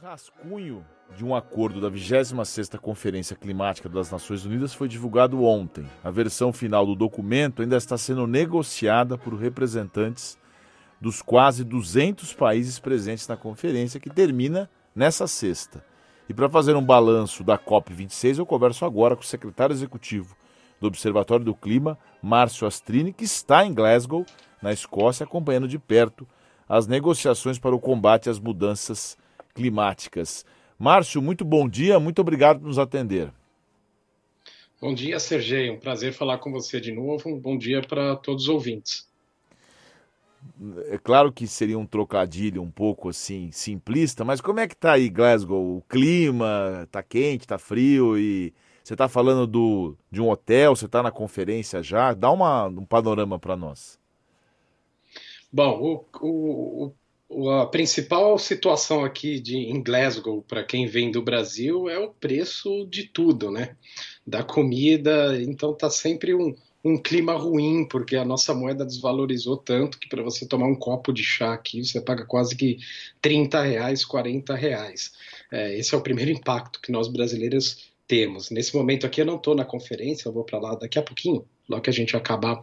rascunho de um acordo da 26ª Conferência Climática das Nações Unidas foi divulgado ontem. A versão final do documento ainda está sendo negociada por representantes dos quase 200 países presentes na conferência, que termina nessa sexta. E para fazer um balanço da COP26, eu converso agora com o secretário executivo do Observatório do Clima, Márcio Astrini, que está em Glasgow, na Escócia, acompanhando de perto as negociações para o combate às mudanças climáticas climáticas. Márcio, muito bom dia, muito obrigado por nos atender. Bom dia, Sergei. Um prazer falar com você de novo. Um bom dia para todos os ouvintes. É claro que seria um trocadilho um pouco assim simplista, mas como é que tá aí Glasgow? O clima tá quente, tá frio e você está falando do, de um hotel, você está na conferência já? Dá uma, um panorama para nós. Bom, o, o, a principal situação aqui de, em Glasgow, para quem vem do Brasil, é o preço de tudo, né? Da comida, então tá sempre um, um clima ruim, porque a nossa moeda desvalorizou tanto que para você tomar um copo de chá aqui, você paga quase que 30 reais, 40 reais. É, esse é o primeiro impacto que nós brasileiros temos. Nesse momento aqui eu não estou na conferência, eu vou para lá daqui a pouquinho, logo que a gente acabar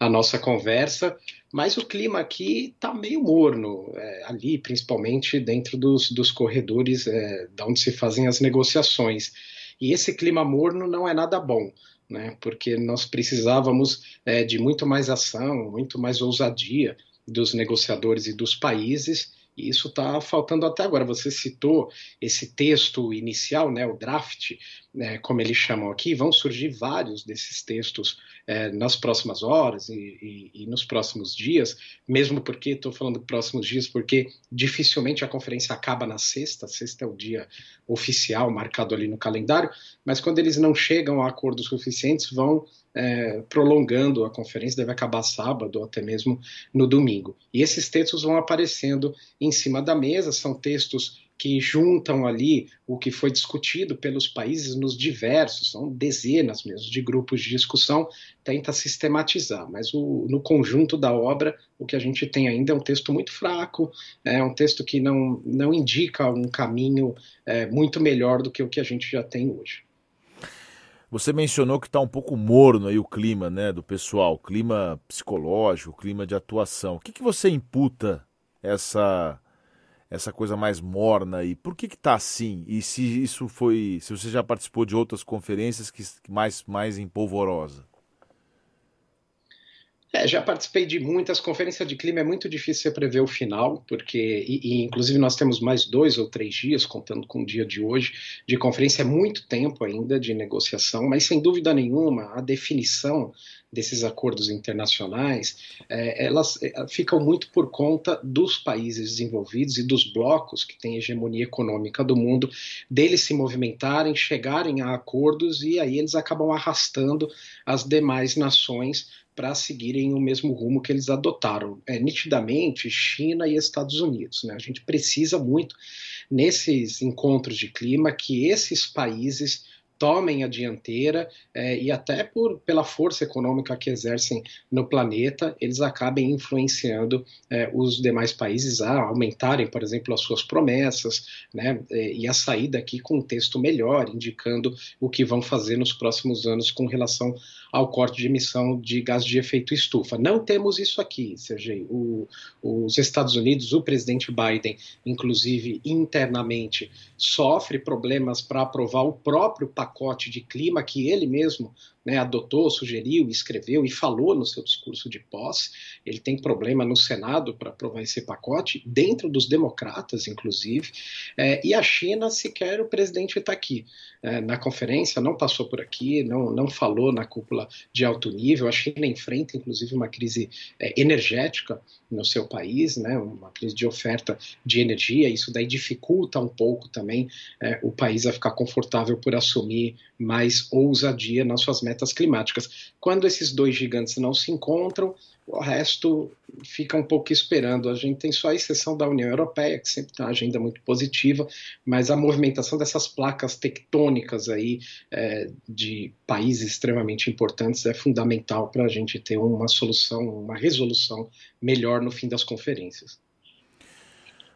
a nossa conversa, mas o clima aqui está meio morno, é, ali principalmente dentro dos, dos corredores é, onde se fazem as negociações. E esse clima morno não é nada bom. Né, porque nós precisávamos é, de muito mais ação, muito mais ousadia dos negociadores e dos países, e isso está faltando até agora. Você citou esse texto inicial, né, o draft, né, como eles chamam aqui, vão surgir vários desses textos é, nas próximas horas e, e, e, nos próximos dias, mesmo porque, estou falando próximos dias, porque dificilmente a conferência acaba na sexta, sexta é o dia oficial marcado ali no calendário, mas quando eles não chegam a acordos suficientes, vão é, prolongando a conferência, deve acabar sábado ou até mesmo no domingo. E esses textos vão aparecendo em cima da mesa, são textos que juntam ali o que foi discutido pelos países nos diversos, são dezenas mesmo de grupos de discussão, tenta sistematizar, mas o, no conjunto da obra o que a gente tem ainda é um texto muito fraco, é um texto que não, não indica um caminho é, muito melhor do que o que a gente já tem hoje. Você mencionou que está um pouco morno aí o clima né, do pessoal, clima psicológico, clima de atuação. O que, que você imputa essa essa coisa mais morna aí? Por que está assim? E se isso foi, se você já participou de outras conferências que mais mais empolvorosa? É, já participei de muitas conferências de clima, é muito difícil você prever o final, porque, e, e, inclusive nós temos mais dois ou três dias, contando com o dia de hoje, de conferência, é muito tempo ainda de negociação, mas sem dúvida nenhuma, a definição desses acordos internacionais, é, elas é, ficam muito por conta dos países desenvolvidos e dos blocos que têm hegemonia econômica do mundo, deles se movimentarem, chegarem a acordos e aí eles acabam arrastando as demais nações para seguirem o mesmo rumo que eles adotaram. É, nitidamente, China e Estados Unidos. Né? A gente precisa muito, nesses encontros de clima, que esses países tomem a dianteira é, e até por, pela força econômica que exercem no planeta, eles acabem influenciando é, os demais países a aumentarem, por exemplo, as suas promessas, né, é, e a sair daqui com um texto melhor, indicando o que vão fazer nos próximos anos com relação ao corte de emissão de gás de efeito estufa. Não temos isso aqui, Sergei. O, os Estados Unidos, o presidente Biden, inclusive internamente, sofre problemas para aprovar o próprio pacote pacote de clima que ele mesmo né, adotou, sugeriu, escreveu e falou no seu discurso de posse. Ele tem problema no Senado para aprovar esse pacote, dentro dos democratas, inclusive. É, e a China, sequer o presidente está aqui. É, na conferência, não passou por aqui, não, não falou na cúpula de alto nível. A China enfrenta, inclusive, uma crise é, energética no seu país, né, uma crise de oferta de energia. Isso daí dificulta um pouco também é, o país a ficar confortável por assumir mais ousadia nas suas metas metas climáticas. Quando esses dois gigantes não se encontram, o resto fica um pouco esperando. A gente tem só a exceção da União Europeia, que sempre tem uma agenda muito positiva, mas a movimentação dessas placas tectônicas aí é, de países extremamente importantes é fundamental para a gente ter uma solução, uma resolução melhor no fim das conferências.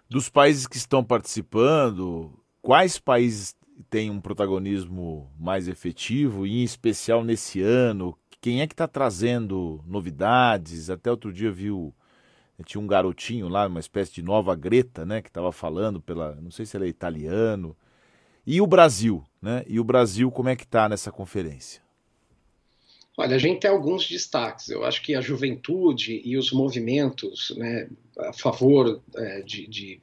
Dos países que estão participando, quais países têm um protagonismo mais efetivo, e em especial nesse ano? Quem é que está trazendo novidades? Até outro dia viu tinha um garotinho lá, uma espécie de nova Greta, né, que estava falando pela, não sei se ele é italiano. E o Brasil, né? E o Brasil como é que está nessa conferência? Olha, a gente tem alguns destaques. Eu acho que a juventude e os movimentos né, a favor é, de, de,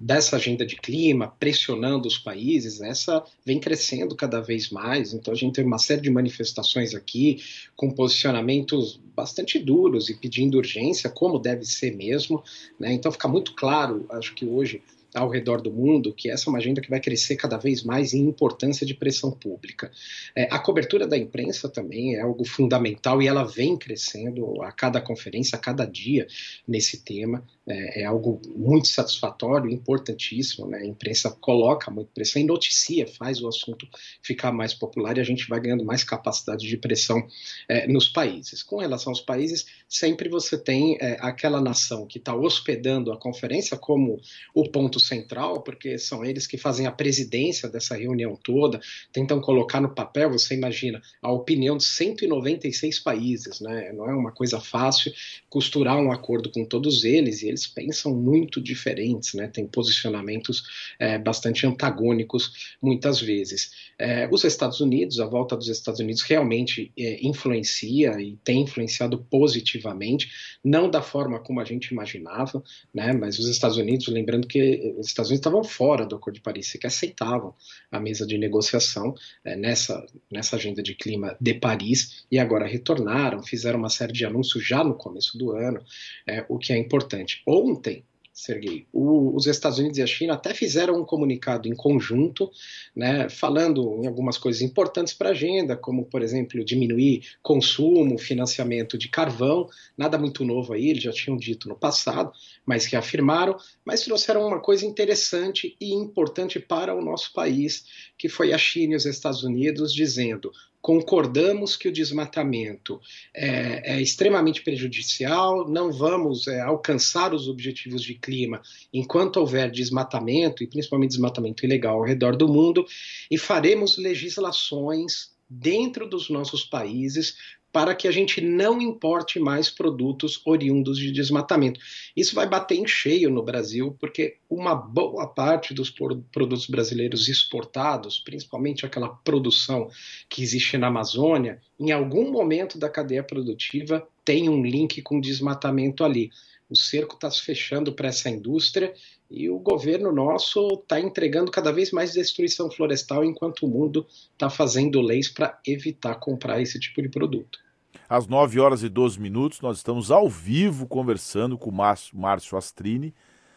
dessa agenda de clima, pressionando os países, essa vem crescendo cada vez mais. Então, a gente tem uma série de manifestações aqui com posicionamentos bastante duros e pedindo urgência, como deve ser mesmo. Né? Então, fica muito claro, acho que hoje ao redor do mundo, que essa é uma agenda que vai crescer cada vez mais em importância de pressão pública. É, a cobertura da imprensa também é algo fundamental e ela vem crescendo a cada conferência, a cada dia nesse tema é, é algo muito satisfatório, importantíssimo. Né? A imprensa coloca muito pressão e noticia, faz o assunto ficar mais popular e a gente vai ganhando mais capacidade de pressão é, nos países. Com relação aos países, sempre você tem é, aquela nação que está hospedando a conferência como o ponto central, porque são eles que fazem a presidência dessa reunião toda, tentam colocar no papel, você imagina, a opinião de 196 países, né? não é uma coisa fácil costurar um acordo com todos eles e eles eles pensam muito diferentes, né? Tem posicionamentos é, bastante antagônicos muitas vezes. É, os Estados Unidos, a volta dos Estados Unidos realmente é, influencia e tem influenciado positivamente, não da forma como a gente imaginava, né? Mas os Estados Unidos, lembrando que os Estados Unidos estavam fora do Acordo de Paris, que aceitavam a mesa de negociação é, nessa nessa agenda de clima de Paris e agora retornaram, fizeram uma série de anúncios já no começo do ano, é, o que é importante. Ontem, Sergei, o, os Estados Unidos e a China até fizeram um comunicado em conjunto, né, falando em algumas coisas importantes para a agenda, como, por exemplo, diminuir consumo, financiamento de carvão, nada muito novo aí, eles já tinham dito no passado, mas que afirmaram, mas trouxeram uma coisa interessante e importante para o nosso país, que foi a China e os Estados Unidos dizendo: concordamos que o desmatamento é, é extremamente prejudicial, não vamos é, alcançar os objetivos de clima enquanto houver desmatamento, e principalmente desmatamento ilegal ao redor do mundo, e faremos legislações dentro dos nossos países para que a gente não importe mais produtos oriundos de desmatamento. Isso vai bater em cheio no Brasil, porque uma boa parte dos produtos brasileiros exportados, principalmente aquela produção que existe na Amazônia, em algum momento da cadeia produtiva tem um link com desmatamento ali. O cerco está se fechando para essa indústria e o governo nosso está entregando cada vez mais destruição florestal enquanto o mundo está fazendo leis para evitar comprar esse tipo de produto. Às 9 horas e 12 minutos, nós estamos ao vivo conversando com o Márcio Astrini,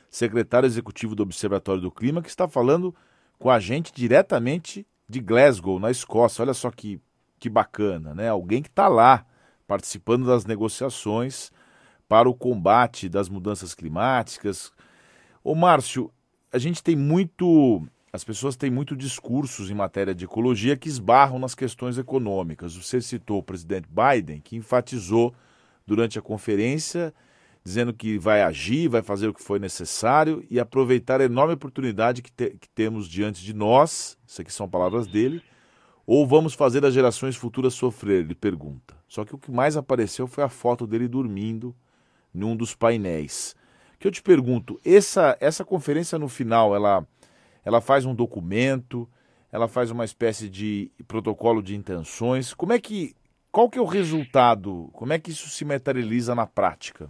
secretário executivo do Observatório do Clima, que está falando com a gente diretamente de Glasgow, na Escócia. Olha só que, que bacana, né? Alguém que está lá participando das negociações para o combate das mudanças climáticas. Ô Márcio, a gente tem muito as pessoas têm muito discursos em matéria de ecologia que esbarram nas questões econômicas. Você citou o presidente Biden, que enfatizou durante a conferência, dizendo que vai agir, vai fazer o que foi necessário e aproveitar a enorme oportunidade que, te, que temos diante de nós, isso aqui são palavras dele, ou vamos fazer as gerações futuras sofrer, ele pergunta. Só que o que mais apareceu foi a foto dele dormindo num dos painéis. Que eu te pergunto, essa, essa conferência no final, ela ela faz um documento, ela faz uma espécie de protocolo de intenções. Como é que qual que é o resultado? Como é que isso se materializa na prática?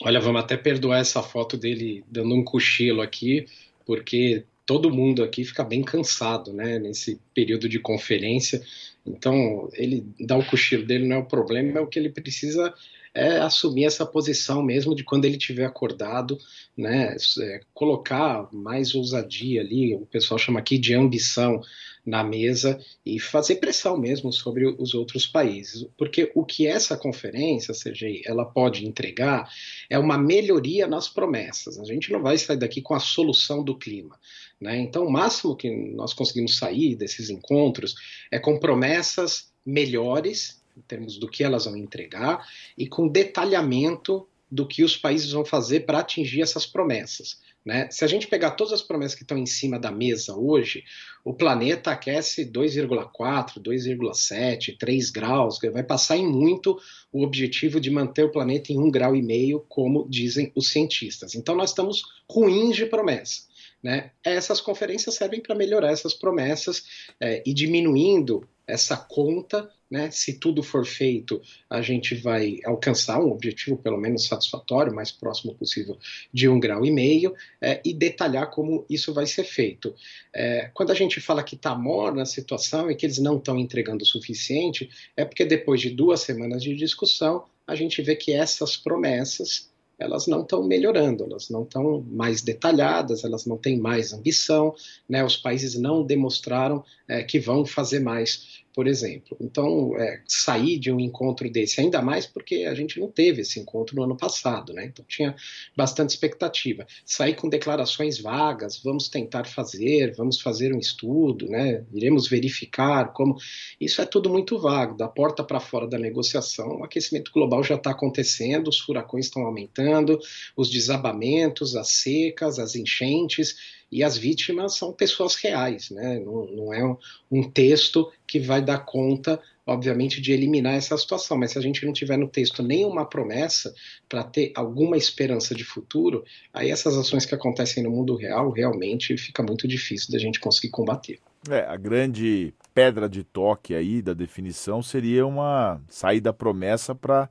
Olha, vamos até perdoar essa foto dele dando um cochilo aqui, porque todo mundo aqui fica bem cansado, né, nesse período de conferência. Então, ele dá o cochilo dele não é o problema, é o que ele precisa é assumir essa posição mesmo de quando ele tiver acordado, né, é, colocar mais ousadia ali, o pessoal chama aqui de ambição na mesa e fazer pressão mesmo sobre os outros países, porque o que essa conferência, CGI, ela pode entregar é uma melhoria nas promessas. A gente não vai sair daqui com a solução do clima, né? Então, o máximo que nós conseguimos sair desses encontros é com promessas melhores em termos do que elas vão entregar e com detalhamento do que os países vão fazer para atingir essas promessas. Né? Se a gente pegar todas as promessas que estão em cima da mesa hoje, o planeta aquece 2,4, 2,7, 3 graus, vai passar em muito o objetivo de manter o planeta em um grau e meio, como dizem os cientistas. Então nós estamos ruins de promessa. Né? Essas conferências servem para melhorar essas promessas é, e diminuindo essa conta né? Se tudo for feito, a gente vai alcançar um objetivo pelo menos satisfatório, mais próximo possível de um grau e meio, é, e detalhar como isso vai ser feito. É, quando a gente fala que está morna a situação e que eles não estão entregando o suficiente, é porque depois de duas semanas de discussão, a gente vê que essas promessas elas não estão melhorando, elas não estão mais detalhadas, elas não têm mais ambição, né? os países não demonstraram é, que vão fazer mais por exemplo. Então, é, sair de um encontro desse, ainda mais porque a gente não teve esse encontro no ano passado, né? Então tinha bastante expectativa. Sair com declarações vagas, vamos tentar fazer, vamos fazer um estudo, né? Iremos verificar como. Isso é tudo muito vago, da porta para fora da negociação. O aquecimento global já está acontecendo, os furacões estão aumentando, os desabamentos, as secas, as enchentes e as vítimas são pessoas reais, né? não, não é um, um, texto que vai dar conta, obviamente, de eliminar essa situação, mas se a gente não tiver no texto nenhuma promessa para ter alguma esperança de futuro, aí essas ações que acontecem no mundo real realmente fica muito difícil da gente conseguir combater. É, a grande pedra de toque aí da definição seria uma saída promessa para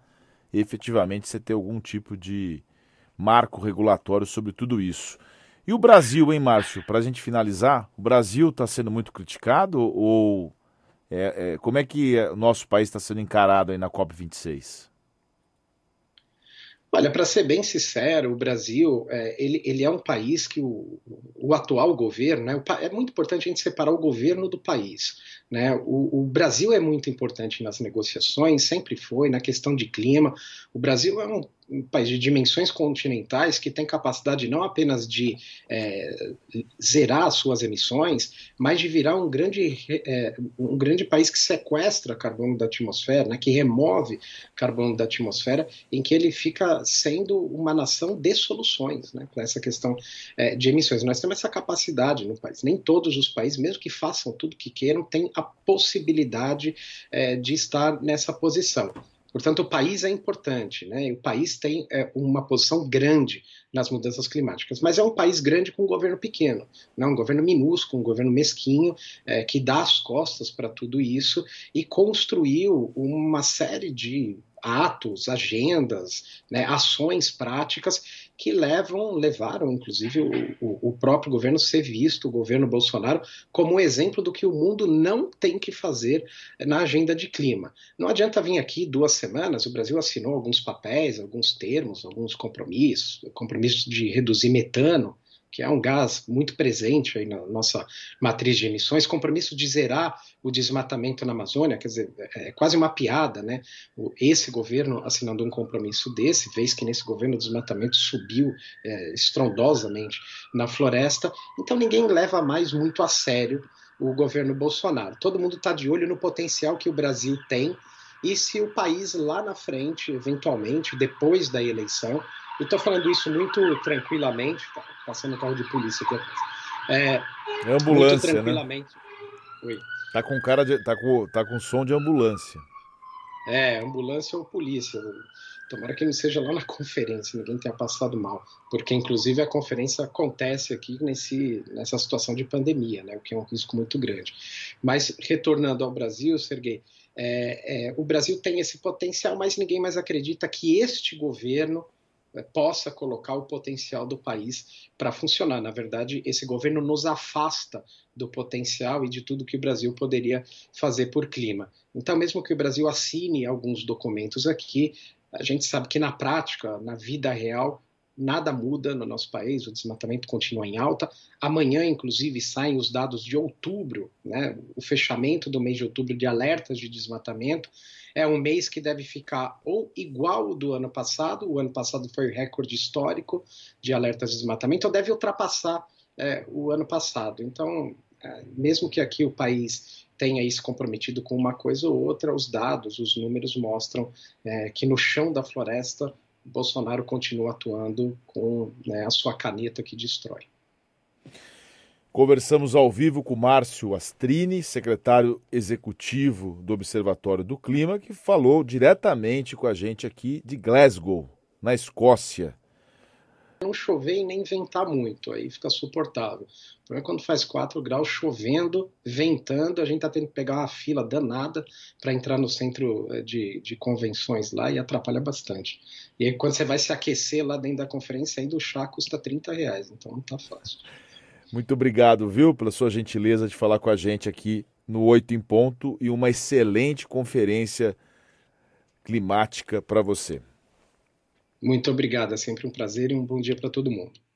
efetivamente você ter algum tipo de marco regulatório sobre tudo isso. E o Brasil, hein, Márcio? Para a gente finalizar, o Brasil está sendo muito criticado ou é, é, como é que o nosso país está sendo encarado aí na COP26? Olha, para ser bem sincero, o Brasil é, ele, ele é um país que o, o atual governo, né, é muito importante a gente separar o governo do país. Né? O, o, Brasil é muito importante nas negociações, sempre foi, na questão de clima. O Brasil é um um país de dimensões continentais que tem capacidade não apenas de é, zerar suas emissões, mas de virar um grande, é, um grande país que sequestra carbono da atmosfera, né, que remove carbono da atmosfera, em que ele fica sendo uma nação de soluções né, para essa questão é, de emissões. Nós temos essa capacidade no país. Nem todos os países, mesmo que façam tudo que queiram, têm a possibilidade é, de estar nessa posição. Portanto, o país é importante, né? O país tem é, uma posição grande nas mudanças climáticas, mas é um país grande com um governo pequeno, né? um governo minúsculo, um governo mesquinho, é, que dá as costas para tudo isso e construiu uma série de atos, agendas, né, ações práticas que levam, levaram, inclusive, o, o, próprio governo ser visto, o governo Bolsonaro, como um exemplo do que o mundo não tem que fazer na agenda de clima. Não adianta vir aqui duas semanas, o Brasil assinou alguns papéis, alguns termos, alguns compromissos, compromissos de reduzir metano, que é um gás muito presente aí na nossa matriz de emissões, compromisso de zerar o desmatamento na Amazônia, quer dizer, é, é quase uma piada, né? Esse governo assinando um compromisso desse, vez que nesse governo o desmatamento subiu é, estrondosamente na floresta, então ninguém leva mais muito a sério o governo Bolsonaro. Todo mundo está de olho no potencial que o Brasil tem e se o país lá na frente, eventualmente, depois da eleição, eu estou falando isso muito tranquilamente, tá passando carro de polícia aqui atrás. É, é ambulância, muito né? tranquilamente. Né? Oi. Tá com cara de, tá com, tá com som de ambulância. É, ambulância ou polícia. Tomara que não seja lá na conferência, ninguém tenha passado mal, porque inclusive a conferência acontece aqui nesse, nessa situação de pandemia, né, o que é um risco muito grande. Mas retornando ao Brasil, Serguei, é, é, o Brasil tem esse potencial, mas ninguém mais acredita que este governo possa colocar o potencial do país para funcionar. Na verdade, esse governo nos afasta do potencial e de tudo que o Brasil poderia fazer por clima. Então, mesmo que o Brasil assine alguns documentos aqui, a gente sabe que na prática, na vida real, nada muda no nosso país, o desmatamento continua em alta. Amanhã, inclusive, saem os dados de outubro, né, o fechamento do mês de outubro de alertas de desmatamento é um mês que deve ficar ou igual ao do ano passado, o ano passado foi recorde histórico de alertas de desmatamento, ou deve ultrapassar é, o ano passado. Então, é, mesmo que aqui o país tenha isso comprometido com uma coisa ou outra, os dados, os números mostram é, que no chão da floresta Bolsonaro continua atuando com né, a sua caneta que destrói. Conversamos ao vivo com Márcio Astrini, secretário executivo do Observatório do Clima, que falou diretamente com a gente aqui de Glasgow, na Escócia. Não chover e nem ventar muito, aí fica suportável. é quando faz 4 graus chovendo, ventando, a gente está tendo que pegar uma fila danada para entrar no centro eh, de, de convenções lá e atrapalha bastante. E aí, quando você vai se aquecer lá dentro da conferência, ainda o chá custa 30 reais, então não está fácil. Muito obrigado, viu, pela sua gentileza de falar com a gente aqui no Oito em Ponto e uma excelente conferência climática para você. Muito obrigado, é sempre um prazer e um bom dia para todo mundo.